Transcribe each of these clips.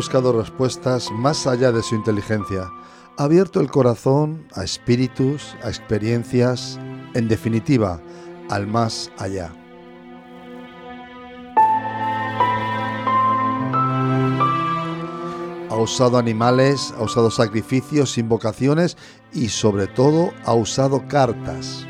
buscado respuestas más allá de su inteligencia, ha abierto el corazón a espíritus, a experiencias, en definitiva, al más allá. Ha usado animales, ha usado sacrificios, invocaciones y sobre todo ha usado cartas.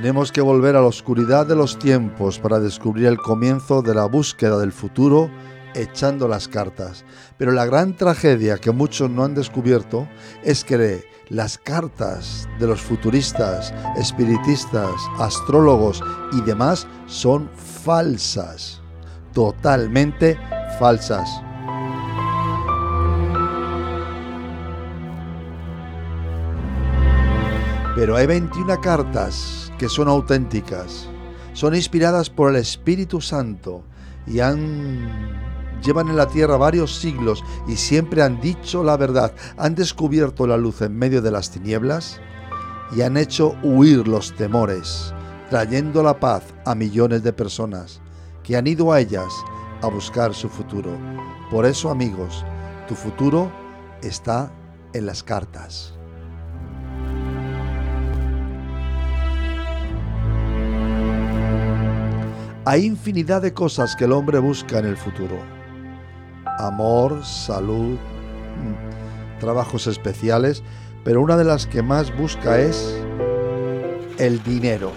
Tenemos que volver a la oscuridad de los tiempos para descubrir el comienzo de la búsqueda del futuro echando las cartas. Pero la gran tragedia que muchos no han descubierto es que las cartas de los futuristas, espiritistas, astrólogos y demás son falsas, totalmente falsas. Pero hay 21 cartas que son auténticas, son inspiradas por el Espíritu Santo y han llevan en la tierra varios siglos y siempre han dicho la verdad, han descubierto la luz en medio de las tinieblas y han hecho huir los temores, trayendo la paz a millones de personas que han ido a ellas a buscar su futuro. Por eso, amigos, tu futuro está en las cartas. Hay infinidad de cosas que el hombre busca en el futuro. Amor, salud, mm, trabajos especiales, pero una de las que más busca es el dinero.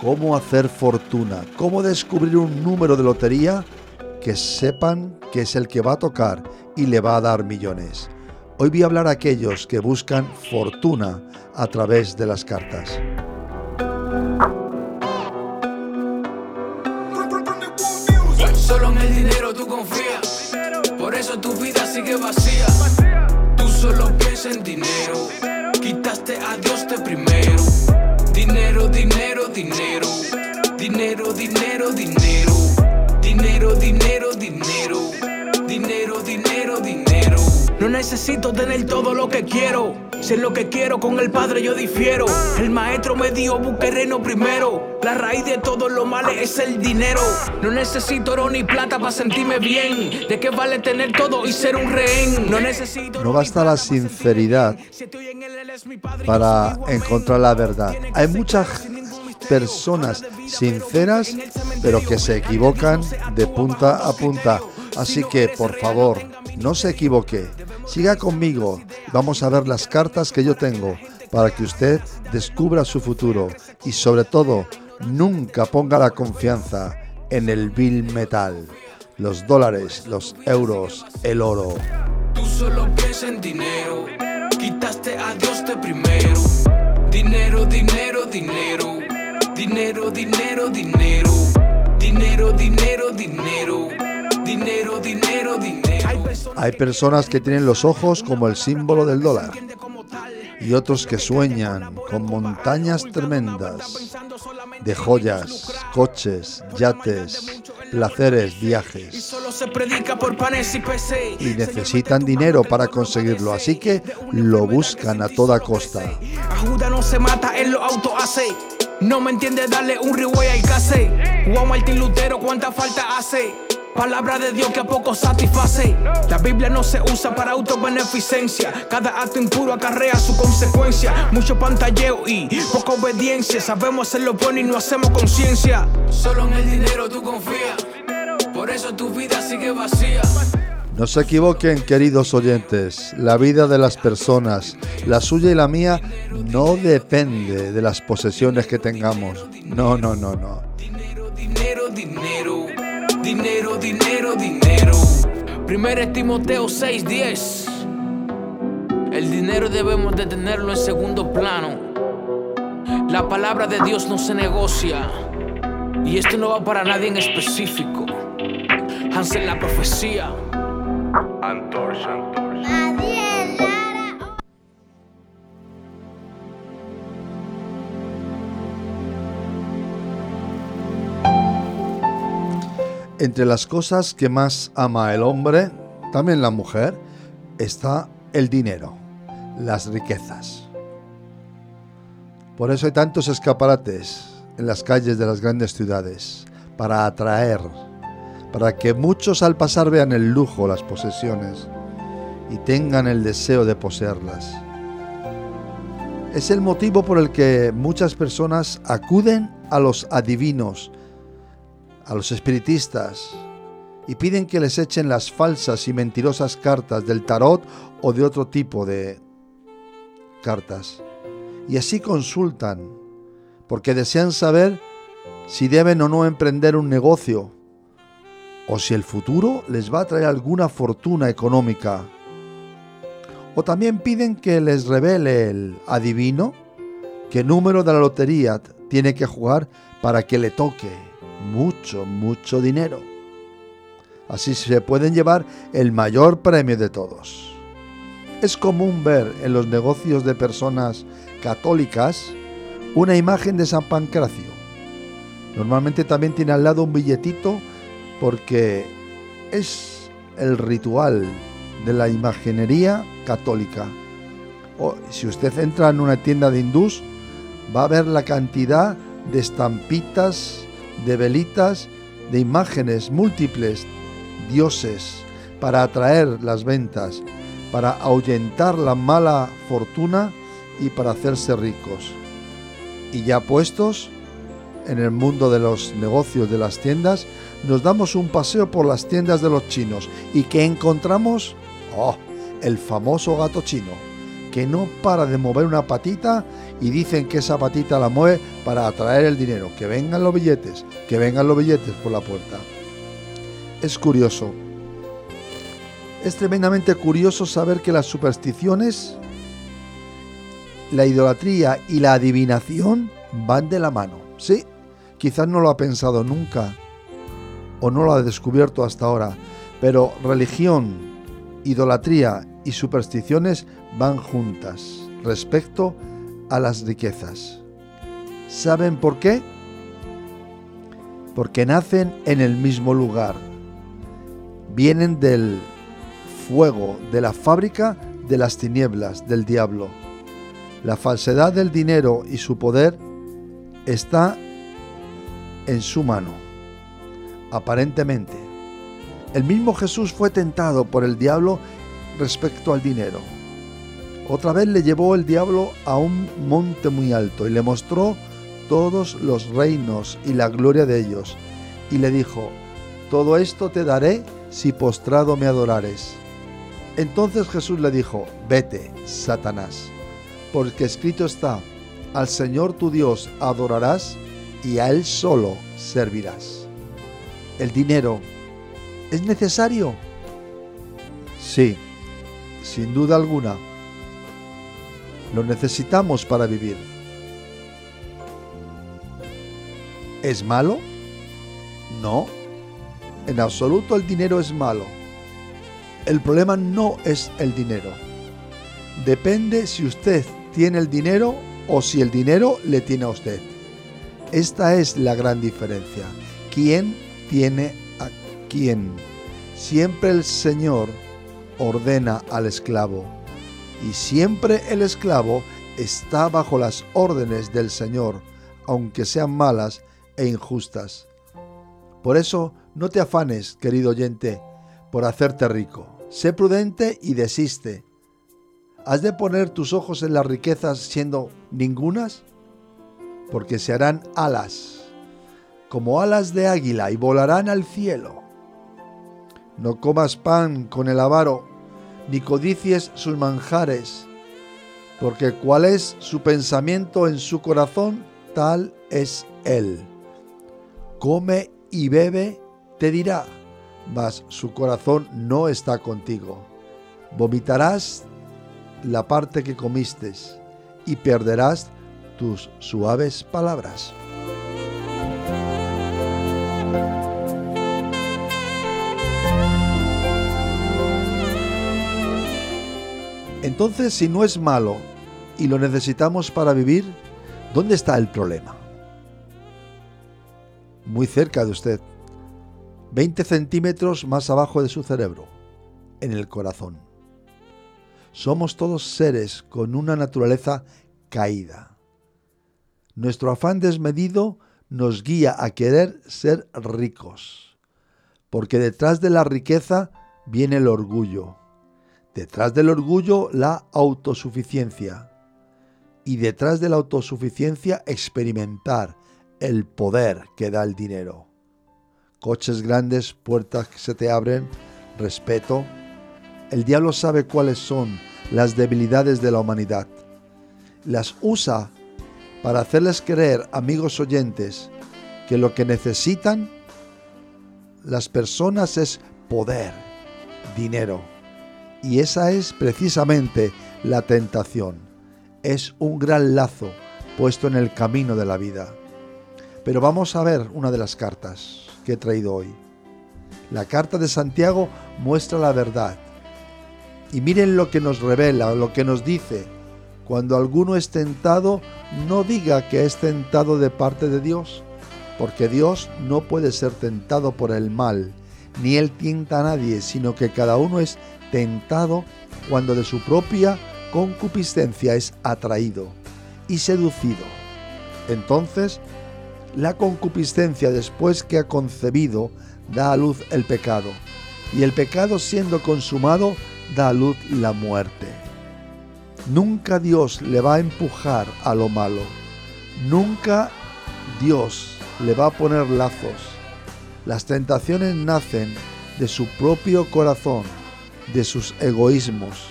Cómo hacer fortuna, cómo descubrir un número de lotería que sepan que es el que va a tocar y le va a dar millones. Hoy voy a hablar a aquellos que buscan fortuna a través de las cartas. Solo en el dinero tú confías. Por eso tu vida sigue vacía. Tú solo piensas en dinero. Quitaste a Dios de primero. Dinero, dinero, dinero. Dinero, dinero, dinero. Dinero, dinero, dinero. Dinero, dinero, dinero. No necesito tener todo lo que quiero. Si es lo que quiero, con el padre yo difiero. El maestro me dio buquereno primero. La raíz de todo lo malo es el dinero. No necesito oro ni plata para sentirme bien. ¿De qué vale tener todo y ser un rehén? No necesito. No basta la sinceridad para encontrar la verdad. Hay muchas personas sinceras, pero que se equivocan de punta a punta. Así que, por favor, no se equivoque. Siga conmigo. Vamos a ver las cartas que yo tengo para que usted descubra su futuro y sobre todo nunca ponga la confianza en el bill metal, los dólares, los euros, el oro. Tú solo piensas en dinero, quitaste a Dios de primero. Dinero, dinero, dinero. Dinero, dinero, dinero. Dinero, dinero, dinero. Dinero, dinero, dinero. Hay personas que tienen los ojos como el símbolo del dólar y otros que sueñan con montañas tremendas de joyas, coches, yates, placeres, viajes. Y necesitan dinero para conseguirlo, así que lo buscan a toda costa. no se mata, en lo auto hace. No me entiende darle un al case. Juan Martín Lutero, ¿cuánta falta hace? Palabra de Dios que a poco satisface. La Biblia no se usa para autobeneficencia. Cada acto impuro acarrea su consecuencia. Mucho pantalleo y poca obediencia. Sabemos hacer lo bueno y no hacemos conciencia. Solo en el dinero tú confías. Por eso tu vida sigue vacía. No se equivoquen, queridos oyentes. La vida de las personas, la suya y la mía, no depende de las posesiones que tengamos. No, no, no, no. Dinero, dinero, dinero. Dinero, dinero, dinero. Primer Timoteo 6:10. El dinero debemos de tenerlo en segundo plano. La palabra de Dios no se negocia. Y esto no va para nadie en específico. Hansel la profecía. Entre las cosas que más ama el hombre, también la mujer, está el dinero, las riquezas. Por eso hay tantos escaparates en las calles de las grandes ciudades para atraer, para que muchos al pasar vean el lujo, las posesiones y tengan el deseo de poseerlas. Es el motivo por el que muchas personas acuden a los adivinos, a los espiritistas, y piden que les echen las falsas y mentirosas cartas del tarot o de otro tipo de cartas. Y así consultan, porque desean saber si deben o no emprender un negocio, o si el futuro les va a traer alguna fortuna económica o también piden que les revele el adivino qué número de la lotería tiene que jugar para que le toque mucho, mucho dinero. Así se pueden llevar el mayor premio de todos. Es común ver en los negocios de personas católicas una imagen de San Pancracio. Normalmente también tiene al lado un billetito porque es el ritual de la imaginería católica. O si usted entra en una tienda de hindús, va a ver la cantidad de estampitas, de velitas, de imágenes múltiples, dioses, para atraer las ventas, para ahuyentar la mala fortuna y para hacerse ricos. Y ya puestos en el mundo de los negocios de las tiendas, nos damos un paseo por las tiendas de los chinos. Y que encontramos Oh, el famoso gato chino, que no para de mover una patita y dicen que esa patita la mueve para atraer el dinero. Que vengan los billetes, que vengan los billetes por la puerta. Es curioso. Es tremendamente curioso saber que las supersticiones, la idolatría y la adivinación van de la mano. Sí, quizás no lo ha pensado nunca o no lo ha descubierto hasta ahora, pero religión, idolatría y supersticiones van juntas respecto a las riquezas. ¿Saben por qué? Porque nacen en el mismo lugar. Vienen del fuego, de la fábrica de las tinieblas, del diablo. La falsedad del dinero y su poder está en su mano, aparentemente el mismo Jesús fue tentado por el diablo respecto al dinero. Otra vez le llevó el diablo a un monte muy alto y le mostró todos los reinos y la gloria de ellos. Y le dijo, todo esto te daré si postrado me adorares. Entonces Jesús le dijo, vete, Satanás, porque escrito está, al Señor tu Dios adorarás y a Él solo servirás. El dinero ¿Es necesario? Sí, sin duda alguna. Lo necesitamos para vivir. ¿Es malo? No. En absoluto el dinero es malo. El problema no es el dinero. Depende si usted tiene el dinero o si el dinero le tiene a usted. Esta es la gran diferencia. ¿Quién tiene quién. Siempre el Señor ordena al esclavo y siempre el esclavo está bajo las órdenes del Señor, aunque sean malas e injustas. Por eso no te afanes, querido oyente, por hacerte rico. Sé prudente y desiste. ¿Has de poner tus ojos en las riquezas siendo ningunas? Porque se harán alas, como alas de águila, y volarán al cielo. No comas pan con el avaro, ni codicies sus manjares, porque cuál es su pensamiento en su corazón, tal es él. Come y bebe, te dirá, mas su corazón no está contigo. Vomitarás la parte que comiste y perderás tus suaves palabras. Entonces, si no es malo y lo necesitamos para vivir, ¿dónde está el problema? Muy cerca de usted, 20 centímetros más abajo de su cerebro, en el corazón. Somos todos seres con una naturaleza caída. Nuestro afán desmedido nos guía a querer ser ricos, porque detrás de la riqueza viene el orgullo, detrás del orgullo la autosuficiencia y detrás de la autosuficiencia experimentar el poder que da el dinero. Coches grandes, puertas que se te abren, respeto. El diablo sabe cuáles son las debilidades de la humanidad. Las usa para hacerles creer, amigos oyentes, que lo que necesitan las personas es poder, dinero. Y esa es precisamente la tentación. Es un gran lazo puesto en el camino de la vida. Pero vamos a ver una de las cartas que he traído hoy. La carta de Santiago muestra la verdad. Y miren lo que nos revela, lo que nos dice. Cuando alguno es tentado, no diga que es tentado de parte de Dios, porque Dios no puede ser tentado por el mal, ni él tienta a nadie, sino que cada uno es tentado cuando de su propia concupiscencia es atraído y seducido. Entonces la concupiscencia después que ha concebido da a luz el pecado, y el pecado siendo consumado da a luz la muerte. Nunca Dios le va a empujar a lo malo, nunca Dios le va a poner lazos. Las tentaciones nacen de su propio corazón, de sus egoísmos,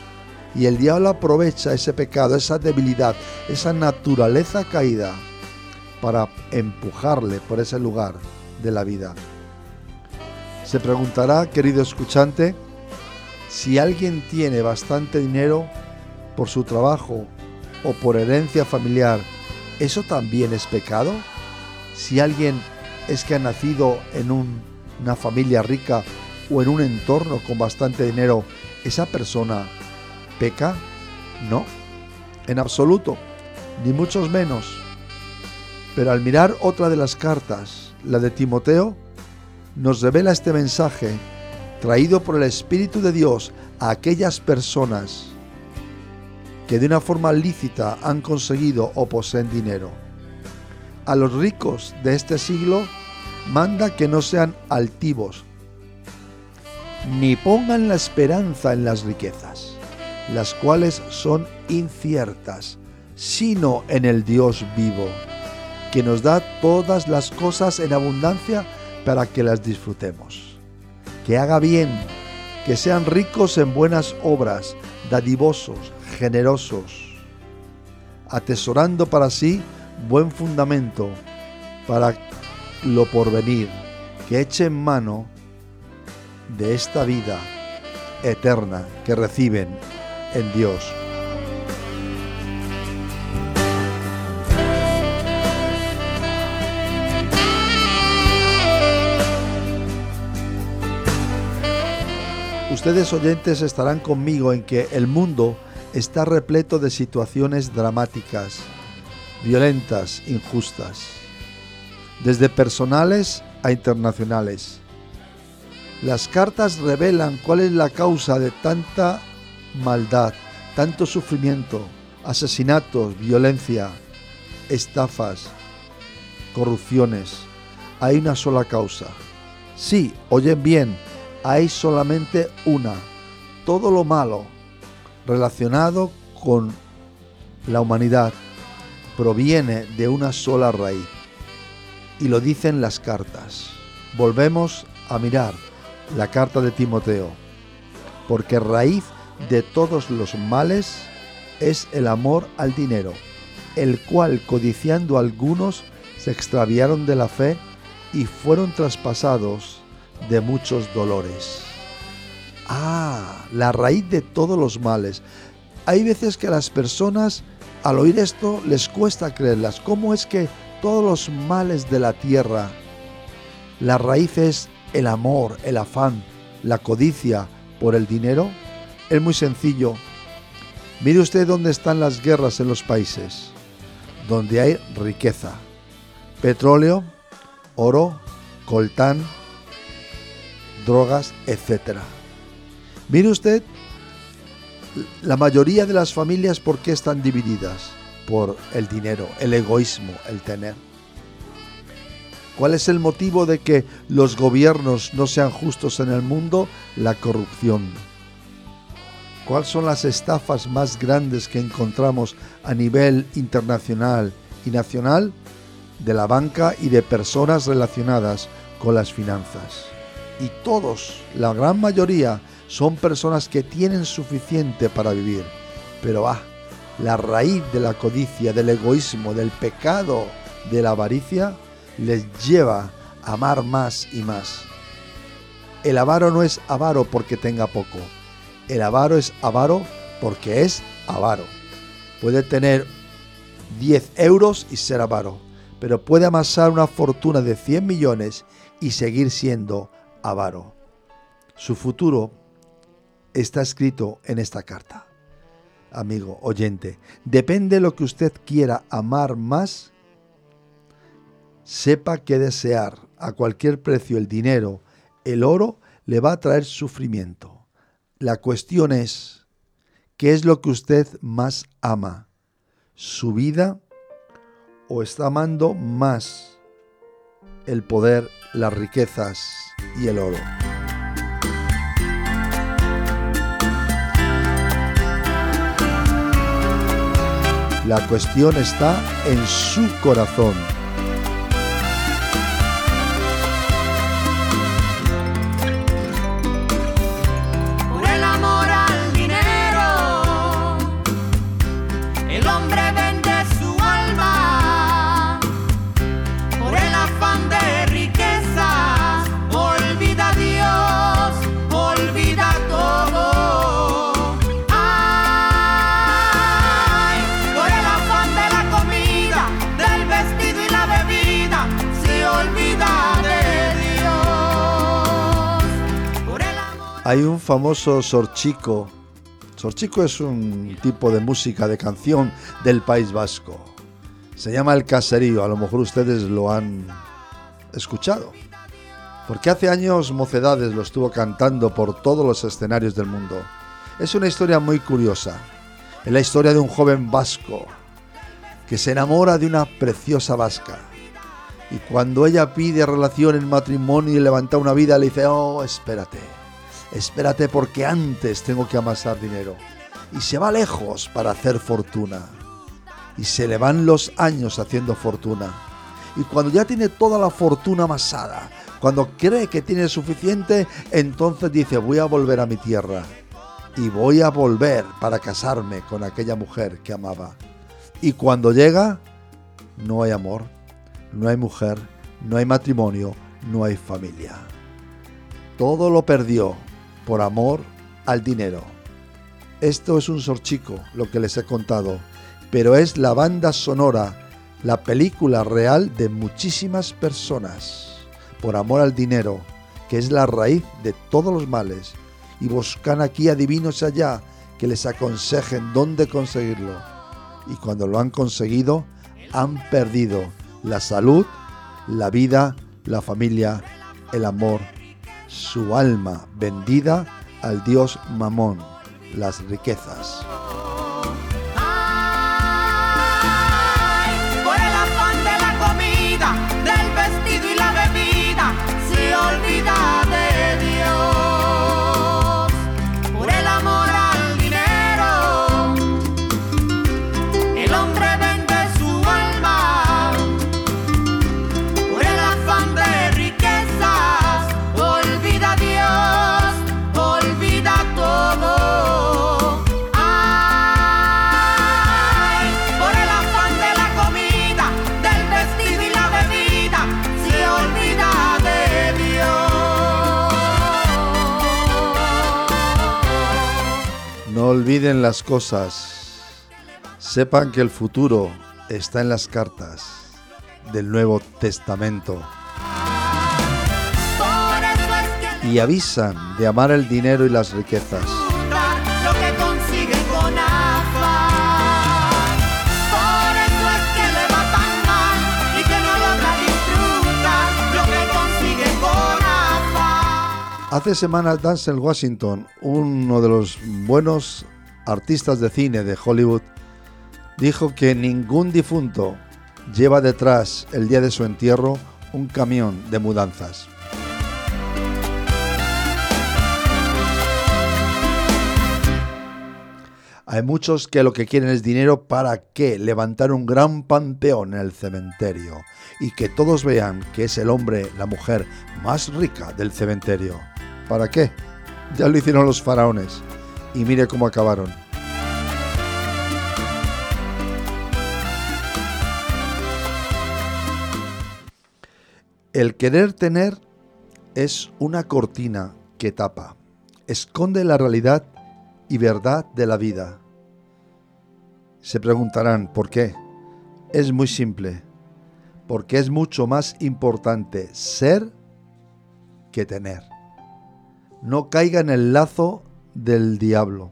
y el diablo aprovecha ese pecado, esa debilidad, esa naturaleza caída para empujarle por ese lugar de la vida. Se preguntará, querido escuchante, si alguien tiene bastante dinero por su trabajo o por herencia familiar, ¿eso también es pecado? Si alguien es que ha nacido en una familia rica o en un entorno con bastante dinero, ¿esa persona peca? No, en absoluto, ni muchos menos. Pero al mirar otra de las cartas, la de Timoteo, nos revela este mensaje traído por el Espíritu de Dios a aquellas personas que de una forma lícita han conseguido o poseen dinero. A los ricos de este siglo manda que no sean altivos, ni pongan la esperanza en las riquezas, las cuales son inciertas, sino en el Dios vivo que nos da todas las cosas en abundancia para que las disfrutemos. Que haga bien, que sean ricos en buenas obras, dadivosos, generosos, atesorando para sí buen fundamento para lo porvenir, que echen mano de esta vida eterna que reciben en Dios. Ustedes oyentes estarán conmigo en que el mundo está repleto de situaciones dramáticas, violentas, injustas, desde personales a internacionales. Las cartas revelan cuál es la causa de tanta maldad, tanto sufrimiento, asesinatos, violencia, estafas, corrupciones. Hay una sola causa. Sí, oyen bien, hay solamente una. Todo lo malo relacionado con la humanidad proviene de una sola raíz. Y lo dicen las cartas. Volvemos a mirar la carta de Timoteo. Porque raíz de todos los males es el amor al dinero, el cual codiciando algunos se extraviaron de la fe y fueron traspasados de muchos dolores. Ah, la raíz de todos los males. Hay veces que las personas al oír esto les cuesta creerlas. ¿Cómo es que todos los males de la tierra, la raíz es el amor, el afán, la codicia por el dinero? Es muy sencillo. Mire usted dónde están las guerras en los países, donde hay riqueza, petróleo, oro, coltán, drogas, etc. Mire usted, la mayoría de las familias, ¿por qué están divididas? Por el dinero, el egoísmo, el tener. ¿Cuál es el motivo de que los gobiernos no sean justos en el mundo? La corrupción. ¿Cuáles son las estafas más grandes que encontramos a nivel internacional y nacional? De la banca y de personas relacionadas con las finanzas. Y todos, la gran mayoría, son personas que tienen suficiente para vivir. Pero ah, la raíz de la codicia, del egoísmo, del pecado, de la avaricia, les lleva a amar más y más. El avaro no es avaro porque tenga poco. El avaro es avaro porque es avaro. Puede tener 10 euros y ser avaro, pero puede amasar una fortuna de 100 millones y seguir siendo avaro. Su futuro está escrito en esta carta. Amigo, oyente, depende de lo que usted quiera amar más, sepa que desear a cualquier precio el dinero, el oro, le va a traer sufrimiento. La cuestión es, ¿qué es lo que usted más ama? ¿Su vida o está amando más el poder, las riquezas y el oro? La cuestión está en su corazón. Hay un famoso sorchico. Sorchico es un tipo de música, de canción del País Vasco. Se llama El Caserío, a lo mejor ustedes lo han escuchado. Porque hace años Mocedades lo estuvo cantando por todos los escenarios del mundo. Es una historia muy curiosa. Es la historia de un joven vasco que se enamora de una preciosa vasca. Y cuando ella pide relación en matrimonio y levanta una vida, le dice, oh, espérate espérate porque antes tengo que amasar dinero. Y se va lejos para hacer fortuna. Y se le van los años haciendo fortuna. Y cuando ya tiene toda la fortuna amasada, cuando cree que tiene suficiente, entonces dice, voy a volver a mi tierra. Y voy a volver para casarme con aquella mujer que amaba. Y cuando llega, no hay amor, no hay mujer, no hay matrimonio, no hay familia. Todo lo perdió por amor al dinero. Esto es un sorchico, lo que les he contado, pero es la banda sonora, la película real de muchísimas personas, por amor al dinero, que es la raíz de todos los males, y buscan aquí adivinos allá que les aconsejen dónde conseguirlo. Y cuando lo han conseguido, han perdido la salud, la vida, la familia, el amor su alma vendida al dios Mamón, las riquezas. Olviden las cosas. Sepan que el futuro está en las cartas del Nuevo Testamento. Y avisan de amar el dinero y las riquezas. Hace semanas Denzel Washington, uno de los buenos artistas de cine de Hollywood, dijo que ningún difunto lleva detrás el día de su entierro un camión de mudanzas. Hay muchos que lo que quieren es dinero para qué? Levantar un gran panteón en el cementerio y que todos vean que es el hombre, la mujer más rica del cementerio. ¿Para qué? Ya lo hicieron los faraones y mire cómo acabaron. El querer tener es una cortina que tapa, esconde la realidad y verdad de la vida. Se preguntarán, ¿por qué? Es muy simple, porque es mucho más importante ser que tener. No caiga en el lazo del diablo,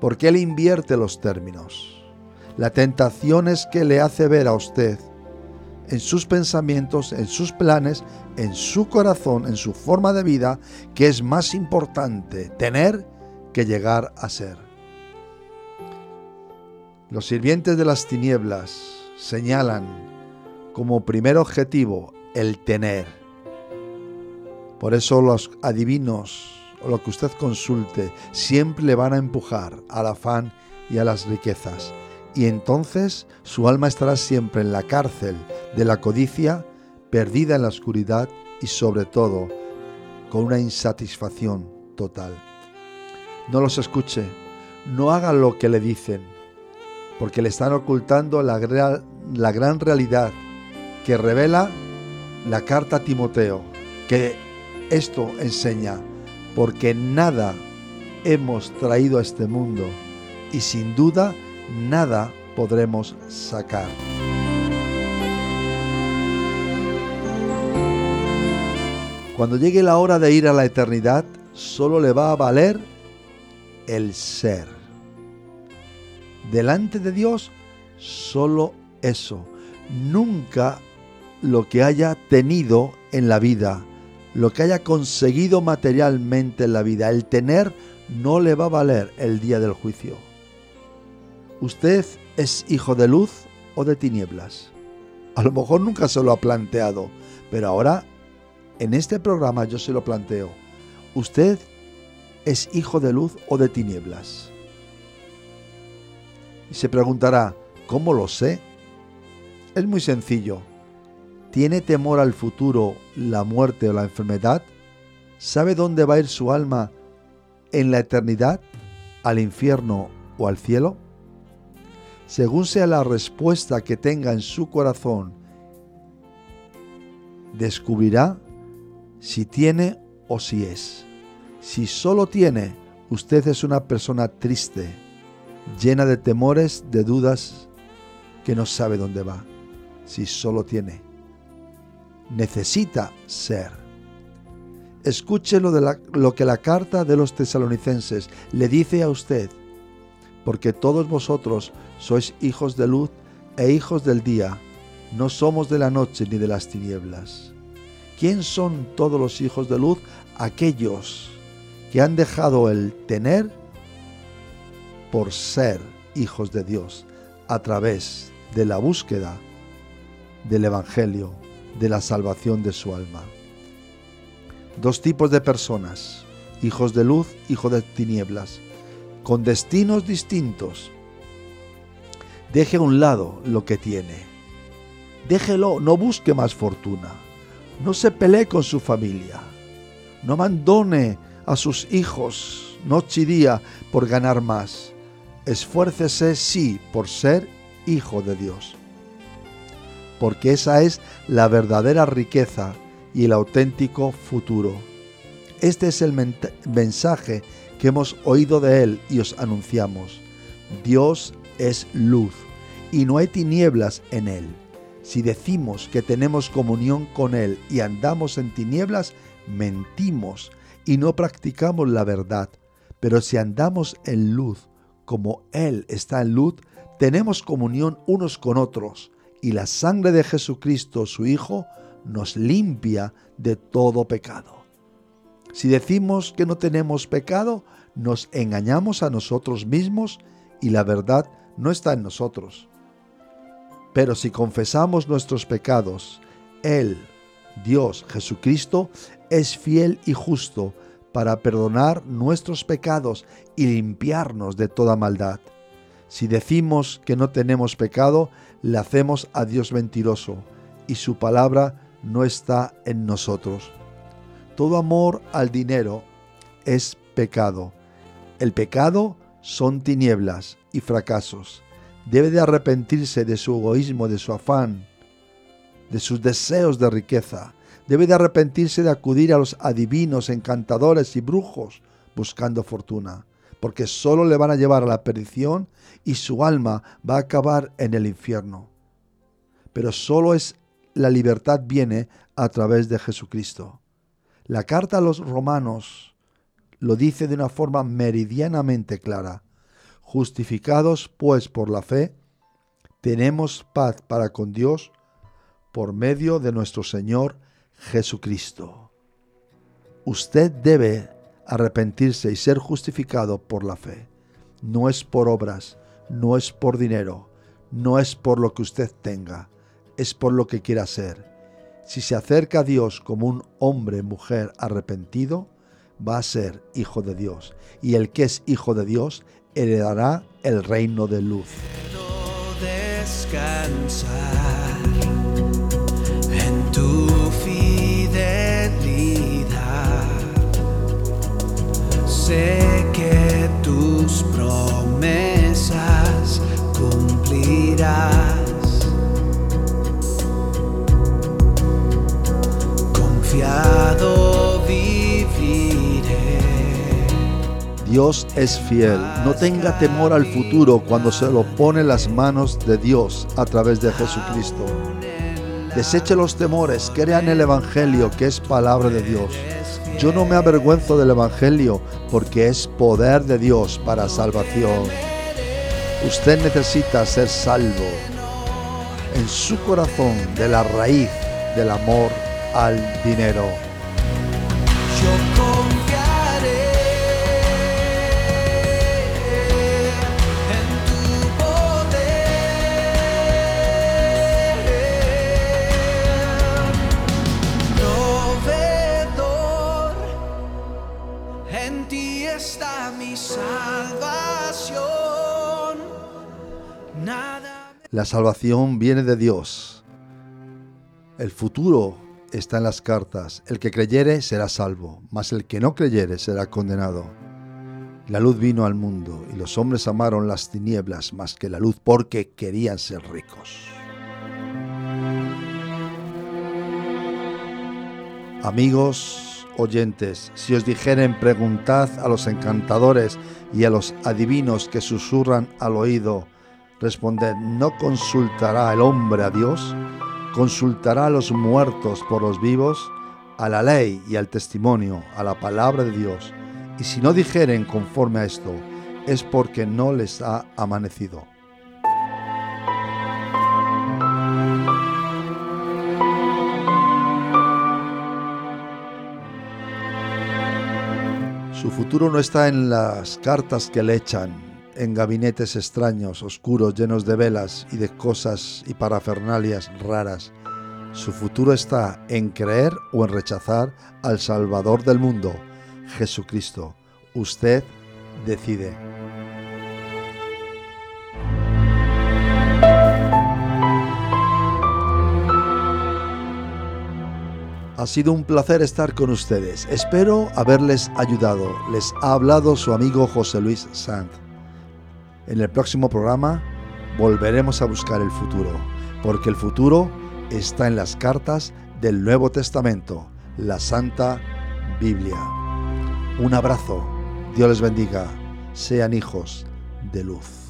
porque él invierte los términos. La tentación es que le hace ver a usted en sus pensamientos, en sus planes, en su corazón, en su forma de vida, que es más importante tener que llegar a ser. Los sirvientes de las tinieblas señalan como primer objetivo el tener. Por eso los adivinos o lo que usted consulte siempre le van a empujar al afán y a las riquezas y entonces su alma estará siempre en la cárcel de la codicia, perdida en la oscuridad y sobre todo con una insatisfacción total. No los escuche, no haga lo que le dicen, porque le están ocultando la, la gran realidad que revela la carta a Timoteo, que esto enseña, porque nada hemos traído a este mundo y sin duda nada podremos sacar. Cuando llegue la hora de ir a la eternidad, solo le va a valer el ser. Delante de Dios, solo eso. Nunca lo que haya tenido en la vida, lo que haya conseguido materialmente en la vida. El tener no le va a valer el día del juicio. ¿Usted es hijo de luz o de tinieblas? A lo mejor nunca se lo ha planteado, pero ahora en este programa yo se lo planteo. ¿Usted es hijo de luz o de tinieblas? Y se preguntará, ¿cómo lo sé? Es muy sencillo. ¿Tiene temor al futuro, la muerte o la enfermedad? ¿Sabe dónde va a ir su alma en la eternidad? ¿Al infierno o al cielo? según sea la respuesta que tenga en su corazón, descubrirá si tiene o si es. Si solo tiene, usted es una persona triste, llena de temores, de dudas, que no sabe dónde va. Si solo tiene, necesita ser. Escuche lo, de lo que la carta de los tesalonicenses le dice a usted porque todos vosotros sois hijos de luz e hijos del día, no somos de la noche ni de las tinieblas. ¿Quién son todos los hijos de luz? Aquellos que han dejado el tener por ser hijos de Dios a través de la búsqueda del Evangelio, de la salvación de su alma. Dos tipos de personas, hijos de luz, hijos de tinieblas con destinos distintos. Deje a un lado lo que tiene. Déjelo, no busque más fortuna. No se pelee con su familia. No abandone a sus hijos noche y día por ganar más. Esfuércese sí por ser hijo de Dios. Porque esa es la verdadera riqueza y el auténtico futuro. Este es el mensaje que hemos oído de Él y os anunciamos. Dios es luz y no hay tinieblas en Él. Si decimos que tenemos comunión con Él y andamos en tinieblas, mentimos y no practicamos la verdad. Pero si andamos en luz, como Él está en luz, tenemos comunión unos con otros, y la sangre de Jesucristo, su Hijo, nos limpia de todo pecado. Si decimos que no tenemos pecado, nos engañamos a nosotros mismos y la verdad no está en nosotros. Pero si confesamos nuestros pecados, Él, Dios, Jesucristo, es fiel y justo para perdonar nuestros pecados y limpiarnos de toda maldad. Si decimos que no tenemos pecado, le hacemos a Dios mentiroso y su palabra no está en nosotros. Todo amor al dinero es pecado. El pecado son tinieblas y fracasos. Debe de arrepentirse de su egoísmo, de su afán, de sus deseos de riqueza. Debe de arrepentirse de acudir a los adivinos, encantadores y brujos buscando fortuna, porque solo le van a llevar a la perdición y su alma va a acabar en el infierno. Pero solo es la libertad viene a través de Jesucristo. La carta a los romanos lo dice de una forma meridianamente clara. Justificados pues por la fe, tenemos paz para con Dios por medio de nuestro Señor Jesucristo. Usted debe arrepentirse y ser justificado por la fe. No es por obras, no es por dinero, no es por lo que usted tenga, es por lo que quiera ser. Si se acerca a Dios como un hombre, mujer arrepentido, va a ser hijo de Dios. Y el que es hijo de Dios heredará el reino de luz. descansar Sé que tus promesas cumplirás. Confiado viviré. Dios es fiel. No tenga temor al futuro cuando se lo pone en las manos de Dios a través de Jesucristo. Deseche los temores, crea en el Evangelio que es palabra de Dios. Yo no me avergüenzo del Evangelio porque es poder de Dios para salvación. Usted necesita ser salvo en su corazón de la raíz del amor al dinero. La salvación viene de Dios. El futuro está en las cartas. El que creyere será salvo, mas el que no creyere será condenado. La luz vino al mundo y los hombres amaron las tinieblas más que la luz porque querían ser ricos. Amigos oyentes, si os dijeren preguntad a los encantadores y a los adivinos que susurran al oído, responded, ¿no consultará el hombre a Dios? ¿Consultará a los muertos por los vivos? A la ley y al testimonio, a la palabra de Dios. Y si no dijeren conforme a esto, es porque no les ha amanecido. Su futuro no está en las cartas que le echan, en gabinetes extraños, oscuros, llenos de velas y de cosas y parafernalias raras. Su futuro está en creer o en rechazar al Salvador del mundo, Jesucristo. Usted decide. Ha sido un placer estar con ustedes. Espero haberles ayudado. Les ha hablado su amigo José Luis Sant. En el próximo programa volveremos a buscar el futuro, porque el futuro está en las cartas del Nuevo Testamento, la Santa Biblia. Un abrazo. Dios les bendiga. Sean hijos de luz.